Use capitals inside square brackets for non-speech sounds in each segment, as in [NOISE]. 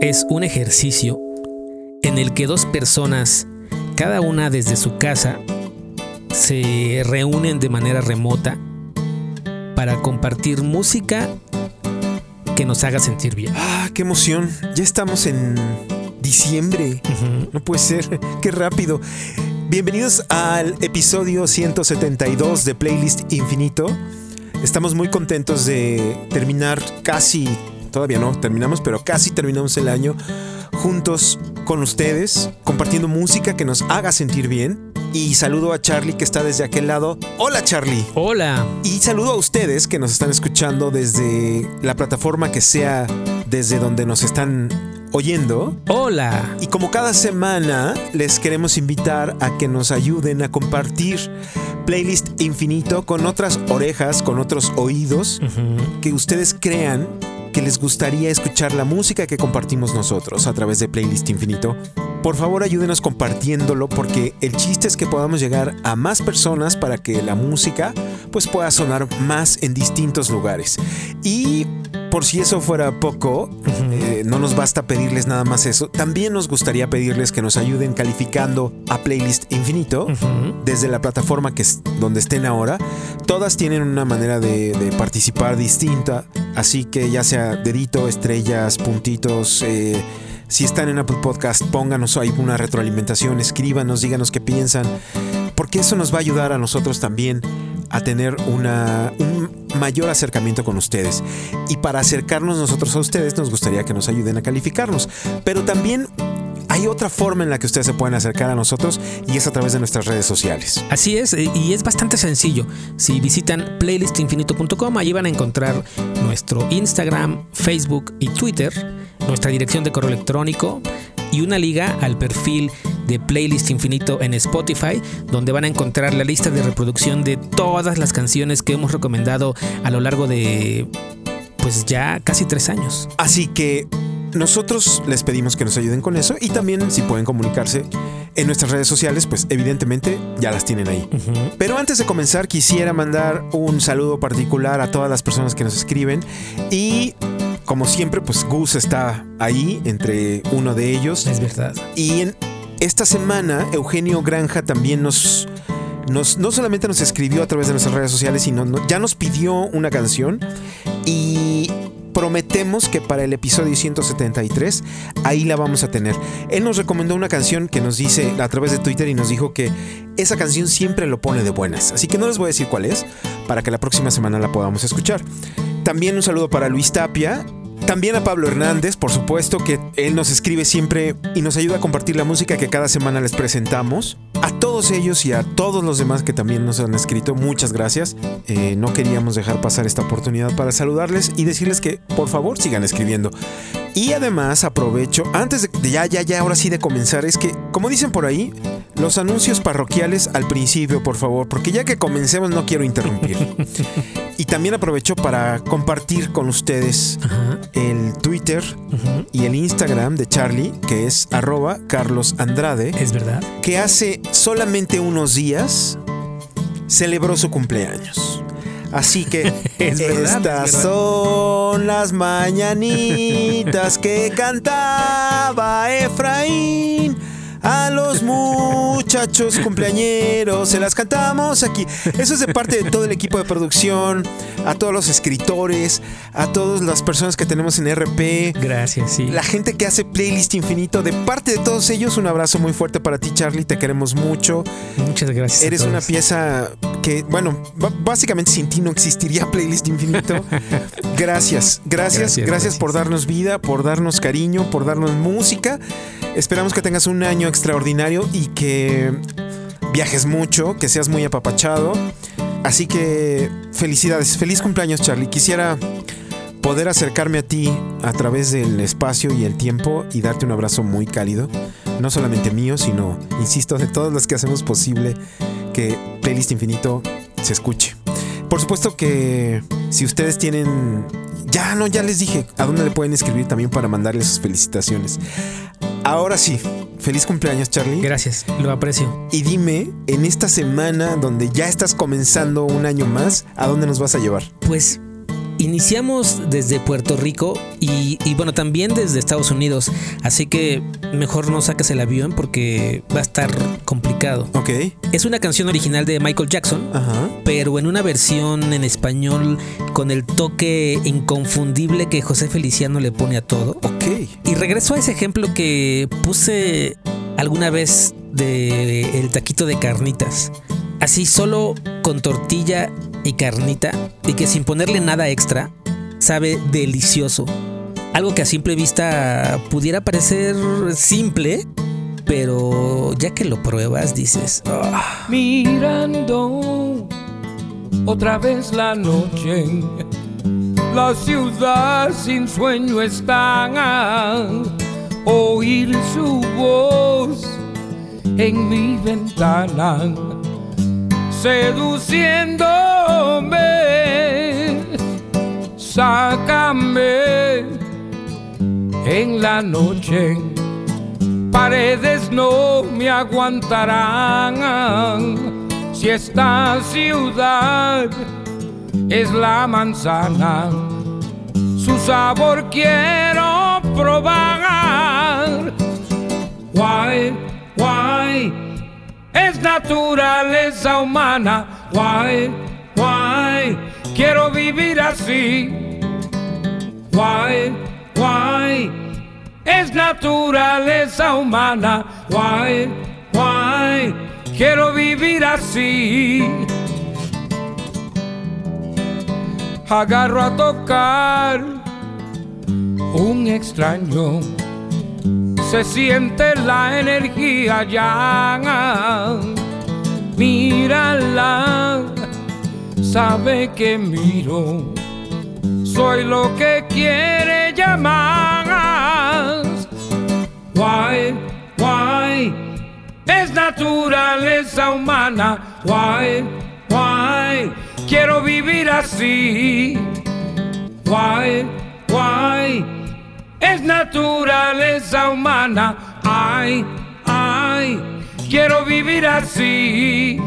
es un ejercicio en el que dos personas, cada una desde su casa, se reúnen de manera remota para compartir música que nos haga sentir bien. Ah, qué emoción. Ya estamos en diciembre. No puede ser. [LAUGHS] Qué rápido. Bienvenidos al episodio 172 de Playlist Infinito. Estamos muy contentos de terminar casi, todavía no terminamos, pero casi terminamos el año juntos con ustedes, compartiendo música que nos haga sentir bien. Y saludo a Charlie que está desde aquel lado. Hola Charlie. Hola. Y saludo a ustedes que nos están escuchando desde la plataforma que sea desde donde nos están oyendo. Hola. Y como cada semana les queremos invitar a que nos ayuden a compartir playlist infinito con otras orejas, con otros oídos que ustedes crean que les gustaría escuchar la música que compartimos nosotros a través de Playlist Infinito, por favor ayúdenos compartiéndolo porque el chiste es que podamos llegar a más personas para que la música pues pueda sonar más en distintos lugares. Y por si eso fuera poco, eh, no nos basta pedirles nada más eso. También nos gustaría pedirles que nos ayuden calificando a Playlist Infinito desde la plataforma que es donde estén ahora. Todas tienen una manera de, de participar distinta, así que ya sea dedito, estrellas, puntitos. Eh, si están en Apple Podcast, pónganos ahí una retroalimentación, escríbanos, díganos qué piensan, porque eso nos va a ayudar a nosotros también a tener una, un mayor acercamiento con ustedes. Y para acercarnos nosotros a ustedes nos gustaría que nos ayuden a calificarnos. Pero también hay otra forma en la que ustedes se pueden acercar a nosotros y es a través de nuestras redes sociales. Así es, eh, y es bastante sencillo. Si visitan playlistinfinito.com, allí van a encontrar nuestro Instagram, Facebook y Twitter, nuestra dirección de correo electrónico y una liga al perfil de Playlist Infinito en Spotify, donde van a encontrar la lista de reproducción de todas las canciones que hemos recomendado a lo largo de pues ya casi tres años. Así que nosotros les pedimos que nos ayuden con eso y también si pueden comunicarse en nuestras redes sociales, pues evidentemente ya las tienen ahí. Pero antes de comenzar quisiera mandar un saludo particular a todas las personas que nos escriben y como siempre pues Gus está ahí entre uno de ellos. Es verdad. Y en esta semana Eugenio Granja también nos... No solamente nos escribió a través de nuestras redes sociales, sino no- ya nos pidió una canción y prometemos que para el episodio 173 ahí la vamos a tener. Él nos recomendó una canción que nos dice a través de Twitter y nos dijo que esa canción siempre lo pone de buenas. Así que no les voy a decir cuál es para que la próxima semana la podamos escuchar. También un saludo para Luis Tapia. También a Pablo Hernández, por supuesto, que él nos escribe siempre y nos ayuda a compartir la música que cada semana les presentamos. A todos ellos y a todos los demás que también nos han escrito, muchas gracias. Eh, no queríamos dejar pasar esta oportunidad para saludarles y decirles que por favor sigan escribiendo. Y además aprovecho, antes de, ya, ya, ya, ahora sí de comenzar, es que, como dicen por ahí, los anuncios parroquiales al principio, por favor, porque ya que comencemos no quiero interrumpir. [LAUGHS] y también aprovecho para compartir con ustedes Ajá. el Twitter y el Instagram de Charlie, que es arroba Carlos Andrade, Es verdad. que hace solamente unos días celebró su cumpleaños. Así que [LAUGHS] Es verdad, es estas son las mañanitas que cantaba Efraín. A los muchachos cumpleañeros se las cantamos aquí. Eso es de parte de todo el equipo de producción, a todos los escritores, a todas las personas que tenemos en RP, Gracias, sí. la gente que hace playlist infinito. De parte de todos ellos, un abrazo muy fuerte para ti, Charlie. Te queremos mucho. Muchas gracias. a Eres todos. una pieza que, bueno, básicamente sin ti no existiría playlist infinito. Gracias, Gracias, gracias. por darnos vida, por darnos cariño, por darnos música. Esperamos que tengas un año extraordinario y que viajes mucho, que seas muy apapachado. Así que felicidades, feliz cumpleaños, Charlie. Quisiera poder acercarme a ti a través del espacio y el tiempo y darte un abrazo muy cálido. No solamente mío, sino, insisto, de todos los que hacemos posible que Playlist Infinito se escuche. Por supuesto que si ustedes tienen... Ya no, ya les dije a dónde le pueden escribir también para mandarles sus felicitaciones. Ahora sí, feliz cumpleaños Charlie. Gracias, lo aprecio. Y dime, en esta semana donde ya estás comenzando un año más, ¿a dónde nos vas a llevar? Pues iniciamos desde Puerto Rico y, y, bueno, también desde Estados Unidos. Así que mejor no saques el avión porque va a estar complicado. Ok. Es una canción original de Michael Jackson, Ajá. pero en una versión en español con el toque inconfundible que José Feliciano le pone a todo. Ok. Y regreso a ese ejemplo que puse alguna vez de el taquito de carnitas. Así solo con tortilla y carnita y que sin ponerle nada extra sabe delicioso. Algo que a simple vista pudiera parecer simple, pero ya que lo pruebas dices, "Ah". mirando otra vez la noche. La ciudad sin sueño está oír su voz en mi ventana, seduciéndome. Sácame en la noche paredes no me aguantarán si esta ciudad es la manzana. Su sabor quiero probar. Why, why, es naturaleza humana. Why, quiero vivir así. Why, why, es naturaleza humana. Why, why, quiero vivir así. Agarro a tocar un extraño. Se siente la energía ya. Mírala, sabe que miro. Soy lo que quiere llamar. Why, why, es naturaleza humana. Why, why, quiero vivir así. Why, why, es naturaleza humana. Ay, ay, quiero vivir así.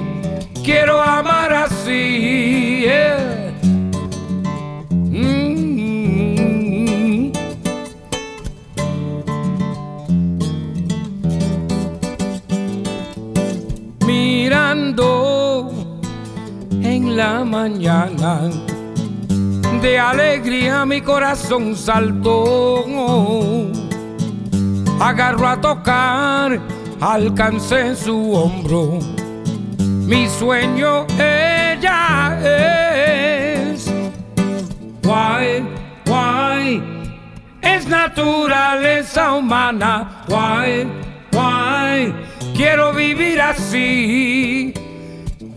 Quiero amar así. yeah. Mm. Mirando en la mañana, de alegría mi corazón saltó. Agarro a tocar, alcancé su hombro. Mi sueño ella es. Why, why, es naturaleza humana. Why, why, quiero vivir así.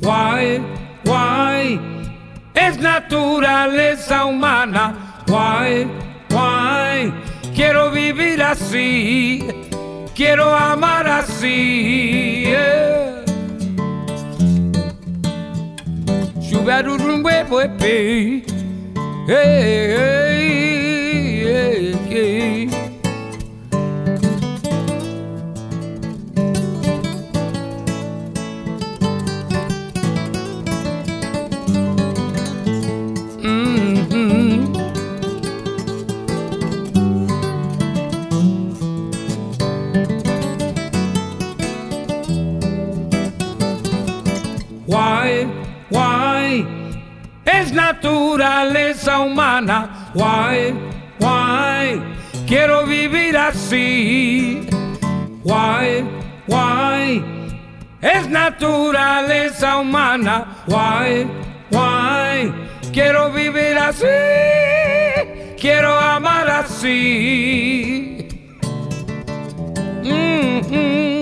Why, why, es naturaleza humana. Why, why, quiero vivir así. Quiero amar así. Hey, hey, hey, hey. Naturaleza humana. Why, why, quiero vivir así. Why, why, es naturaleza humana. Why, why, quiero vivir así. Quiero amar así. Papi, mm,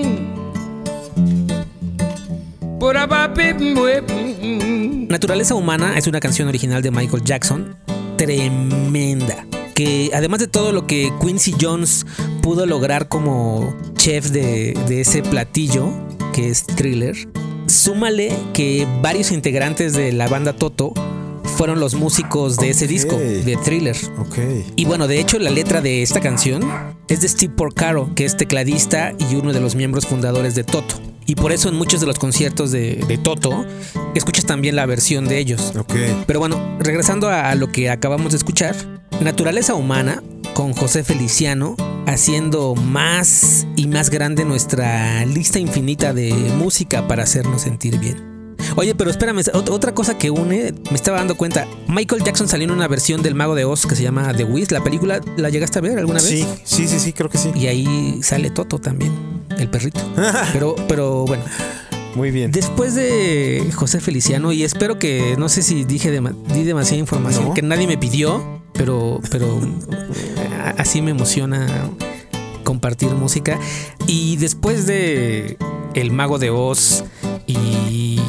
Naturaleza Humana es una canción original de Michael Jackson. tremenda. Que además de todo lo que Quincy Jones pudo lograr como chef de, de ese platillo, que es thriller, súmale que varios integrantes de la banda Toto fueron los músicos de ese disco, de thriller. Y bueno, de hecho, la letra de esta canción es de Steve Porcaro, que es tecladista y uno de los miembros fundadores de Toto. Y por eso en muchos de los conciertos de, de Toto, escuchas también la versión de ellos. Ok. Pero bueno, regresando a, a lo que acabamos de escuchar, Naturaleza Humana con José Feliciano haciendo más y más grande nuestra lista infinita de música para hacernos sentir bien. Oye, pero espérame, ot- otra cosa que une, me estaba dando cuenta, Michael Jackson salió en una versión del Mago de Oz que se llama The Wiz, la película, ¿la llegaste a ver alguna vez? Sí, sí, sí, sí, creo que sí. Y ahí sale Toto también, el perrito. [LAUGHS] Pero, pero bueno, Muy bien. Después de José Feliciano, y espero que, no sé si dije di demasiada información No. que nadie me pidió, pero, pero así me emociona compartir música. Y después de El Mago de Oz y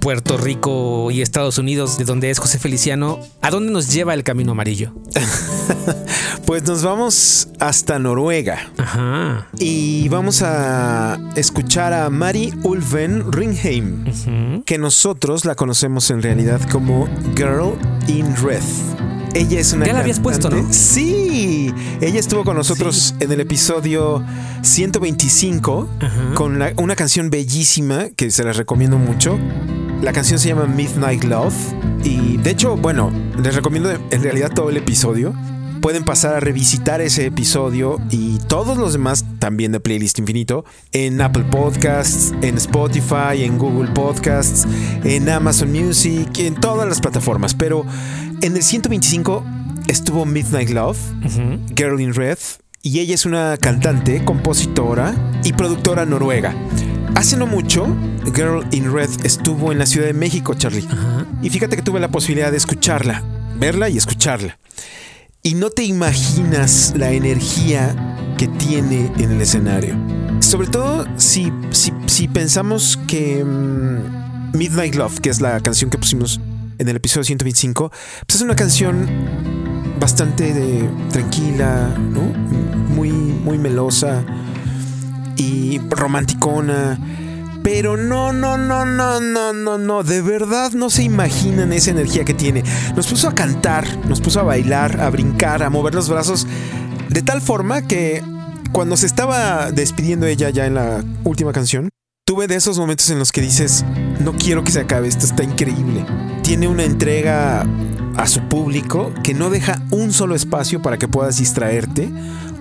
Puerto Rico y Estados Unidos, de donde es José Feliciano, ¿a dónde nos lleva el camino amarillo? [LAUGHS] Pues nos vamos hasta Noruega Ajá. y vamos a escuchar a Mari Ulven Ringheim, que nosotros la conocemos en realidad como Girl in Red. Ella es una Ya la habías puesto, ¿no? Sí, ella estuvo con nosotros en el episodio 125 Ajá. con la- una canción bellísima que se las recomiendo mucho. La canción se llama Midnight Love y de hecho, bueno, les recomiendo en realidad todo el episodio. Pueden pasar a revisitar ese episodio y todos los demás también de Playlist Infinito en Apple Podcasts, en Spotify, en Google Podcasts, en Amazon Music, en todas las plataformas. Pero en el 125 estuvo Midnight Love. Girl in Red, y ella es una cantante, compositora y productora noruega. Hace no mucho, Girl in Red estuvo en la Ciudad de México, Charlie. Y fíjate que tuve la posibilidad de escucharla, verla y escucharla. Y no te imaginas la energía que tiene en el escenario. Sobre todo si, si, pensamos que mm, Midnight Love, que es la canción que pusimos en el episodio 125, pues es una canción bastante tranquila. Muy, muy melosa y romanticona. Pero no, no, no, no, no, no, no. De verdad no se imaginan esa energía que tiene. Nos puso a cantar, nos puso a bailar, a brincar, a mover los brazos. De tal forma que cuando se estaba despidiendo ella ya en la última canción, tuve de esos momentos en los que dices, no quiero que se acabe, esto está increíble. Tiene una entrega a su público que no deja un solo espacio para que puedas distraerte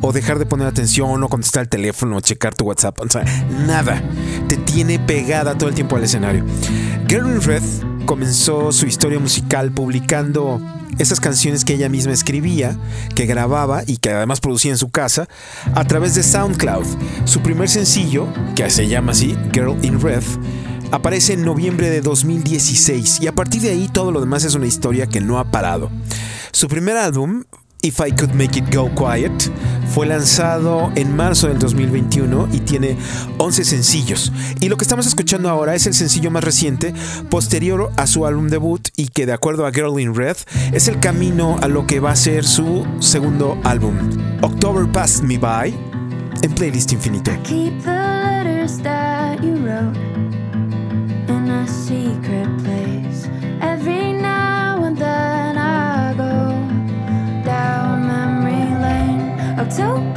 o dejar de poner atención o contestar el teléfono o checar tu WhatsApp. O sea, nada. Te tiene pegada todo el tiempo al escenario. Girl in Red comenzó su historia musical publicando esas canciones que ella misma escribía, que grababa y que además producía en su casa a través de SoundCloud. Su primer sencillo, que se llama así, Girl in Red, aparece en noviembre de 2016 y a partir de ahí todo lo demás es una historia que no ha parado. Su primer álbum, If I Could Make It Go Quiet, fue lanzado en marzo del 2021 y tiene 11 sencillos. Y lo que estamos escuchando ahora es el sencillo más reciente, posterior a su álbum debut y que de acuerdo a Girl in Red es el camino a lo que va a ser su segundo álbum, October Passed Me By, en Playlist Infinito. so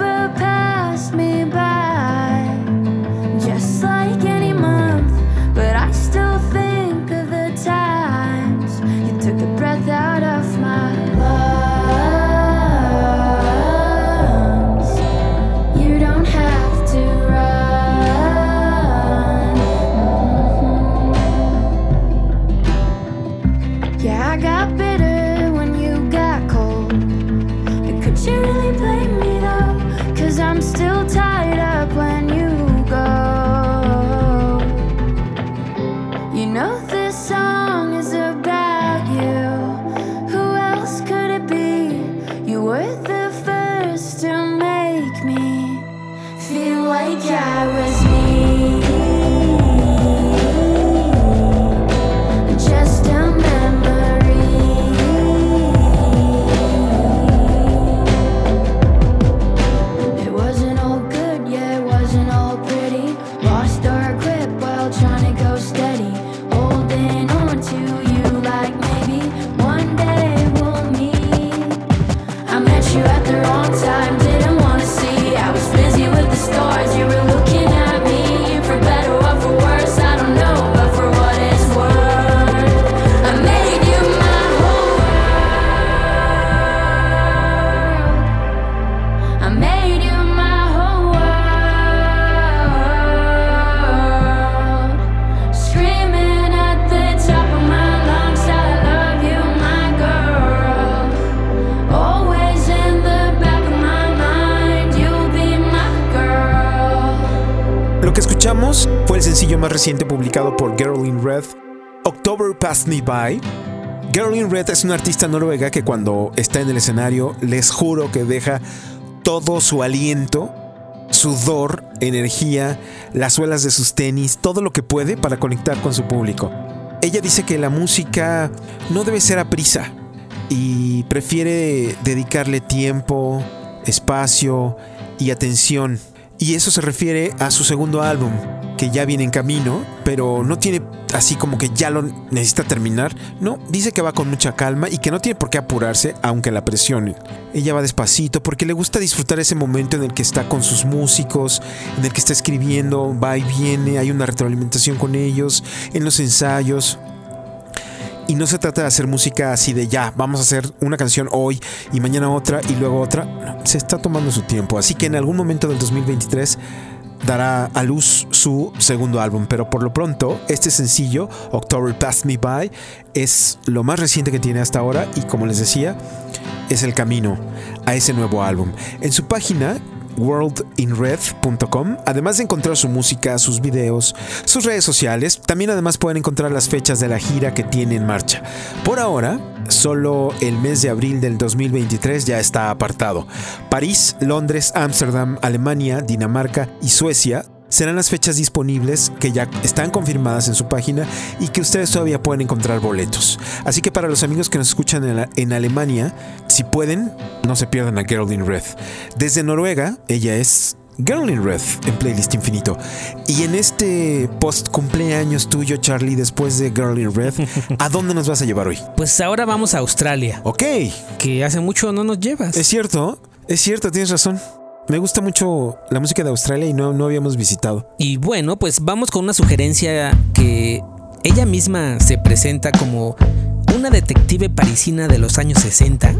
por Girl Red, October Passed Me By. Red es una artista noruega que cuando está en el escenario les juro que deja todo su aliento, sudor, energía, las suelas de sus tenis, todo lo que puede para conectar con su público. Ella dice que la música no debe ser a prisa y prefiere dedicarle tiempo, espacio y atención. Y eso se refiere a su segundo álbum, que ya viene en camino, pero no tiene así como que ya lo necesita terminar. No, dice que va con mucha calma y que no tiene por qué apurarse, aunque la presione. Ella va despacito porque le gusta disfrutar ese momento en el que está con sus músicos, en el que está escribiendo, va y viene, hay una retroalimentación con ellos, en los ensayos. Y no se trata de hacer música así de ya, vamos a hacer una canción hoy y mañana otra y luego otra. Se está tomando su tiempo. Así que en algún momento del 2023 dará a luz su segundo álbum. Pero por lo pronto, este sencillo, October Passed Me By, es lo más reciente que tiene hasta ahora y como les decía, es el camino a ese nuevo álbum. En su página worldinred.com. Además de encontrar su música, sus videos, sus redes sociales, también además pueden encontrar las fechas de la gira que tiene en marcha. Por ahora, solo el mes de abril del 2023 ya está apartado. París, Londres, Ámsterdam, Alemania, Dinamarca y Suecia serán las fechas disponibles que ya están confirmadas en su página y que ustedes todavía pueden encontrar boletos. Así que para los amigos que nos escuchan en, en Alemania, si pueden, no se pierdan a Girl in Red. Desde Noruega, ella es Girl in Red en Playlist Infinito. Y en este post cumpleaños tuyo, Charlie, después de Girl in Red, ¿a [LAUGHS] dónde nos vas a llevar hoy? Pues ahora vamos a Australia, Ok, que hace mucho no nos llevas. es cierto, es cierto, tienes razón. Me gusta mucho la música de Australia y no, no habíamos visitado. Y bueno, pues vamos con una sugerencia que ella misma se presenta como una detective parisina de los años 60.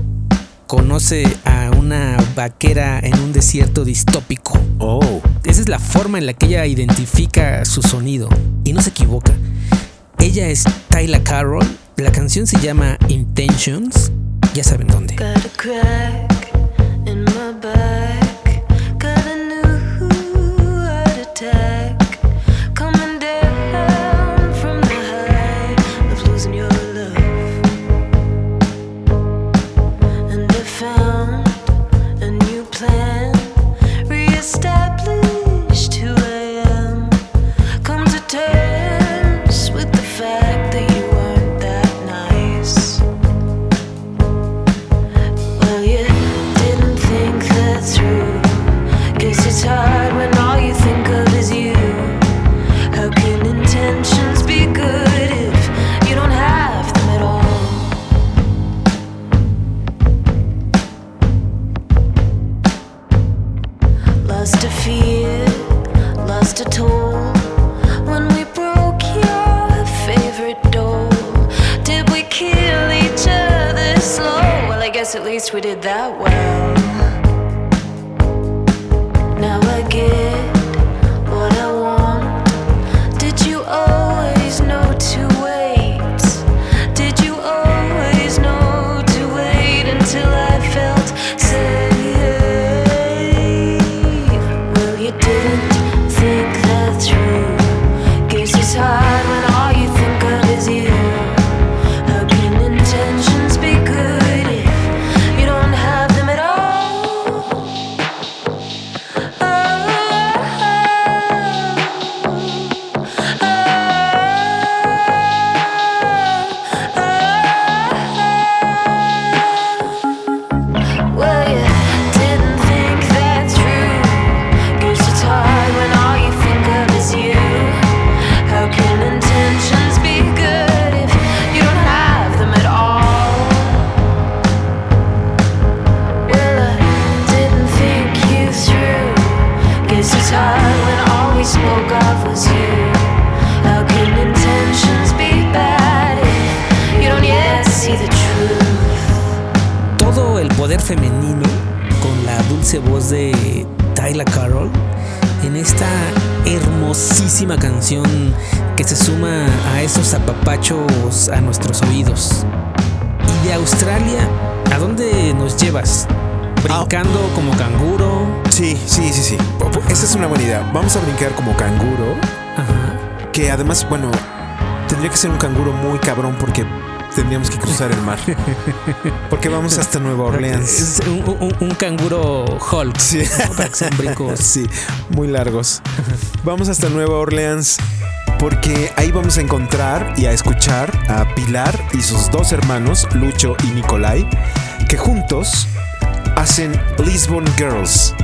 Conoce a una vaquera en un desierto distópico. Oh, Esa es la forma en la que ella identifica su sonido. Y no se equivoca. Ella es Tyla Carroll. La canción se llama Intentions. Ya saben dónde. Got a crack in my back. Dulce voz de Tyla Carroll en esta hermosísima canción que se suma a esos apapachos a nuestros oídos. Y de Australia, ¿a dónde nos llevas? ¿Brincando como canguro? sí, Sí, sí, sí, sí. Esa es una buena idea. Vamos a brincar como canguro. Ajá. Que además, bueno, tendría que ser un canguro muy cabrón porque tendríamos que cruzar el mar. Porque vamos hasta Nueva Orleans. Es un, un- un canguro Hulk. Sí. Para que sean brincos. [LAUGHS] Sí, muy largos. Vamos hasta Nueva Orleans porque ahí vamos a encontrar y a escuchar a Pilar y sus dos hermanos, Lucho y Nicolai, que juntos hacen Lisbon Girls,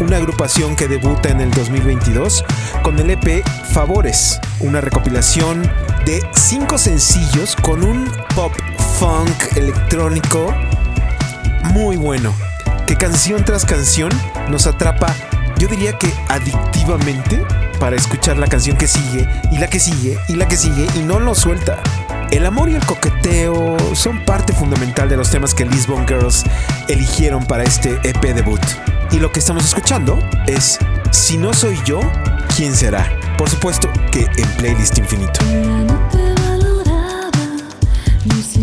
una agrupación que debuta en el 2022 con el EP Favores, una recopilación de cinco sencillos con un pop funk electrónico muy bueno, que canción tras canción nos atrapa, yo diría que adictivamente, para escuchar la canción que sigue, y la que sigue, y la que sigue, y no nos suelta. El amor y el coqueteo son parte fundamental de los temas que Lisbon Girls eligieron para este EP debut. Y lo que estamos escuchando es Si no soy yo, ¿quién será? Por supuesto que en playlist infinito. music.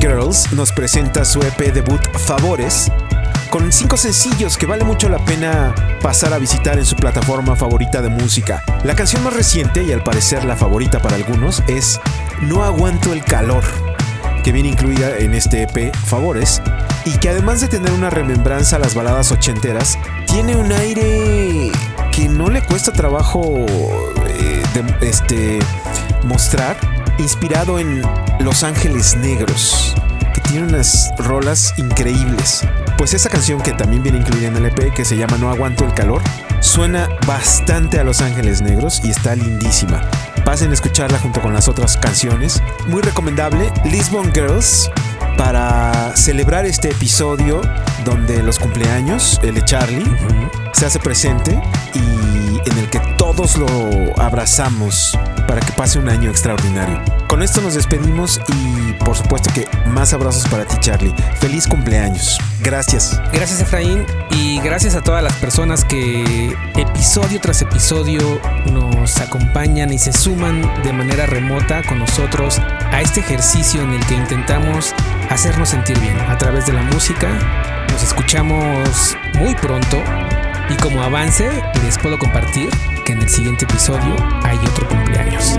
Girls nos presenta su EP debut Favores con cinco sencillos que vale mucho la pena pasar a visitar en su plataforma favorita de música. La canción más reciente y al parecer la favorita para algunos es No aguanto el calor, que viene incluida en este EP Favores y que además de tener una remembranza a las baladas ochenteras, tiene un aire que no le cuesta trabajo eh, este, mostrar, inspirado en Los Ángeles Negros, que tiene unas rolas increíbles. Pues esa canción que también viene incluida en el EP, que se llama No Aguanto el Calor, suena bastante a Los Ángeles Negros y está lindísima. Pasen a escucharla junto con las otras canciones. Muy recomendable, Lisbon Girls, para celebrar este episodio donde los cumpleaños, el de Charlie, se hace presente y en el que todos lo abrazamos para que pase un año extraordinario. Con esto nos despedimos y por supuesto que más abrazos para ti Charlie. Feliz cumpleaños. Gracias. Gracias Efraín y gracias a todas las personas que episodio tras episodio nos acompañan y se suman de manera remota con nosotros a este ejercicio en el que intentamos hacernos sentir bien a través de la música. Nos escuchamos muy pronto y como avance les puedo compartir que en el siguiente episodio hay otro cumpleaños.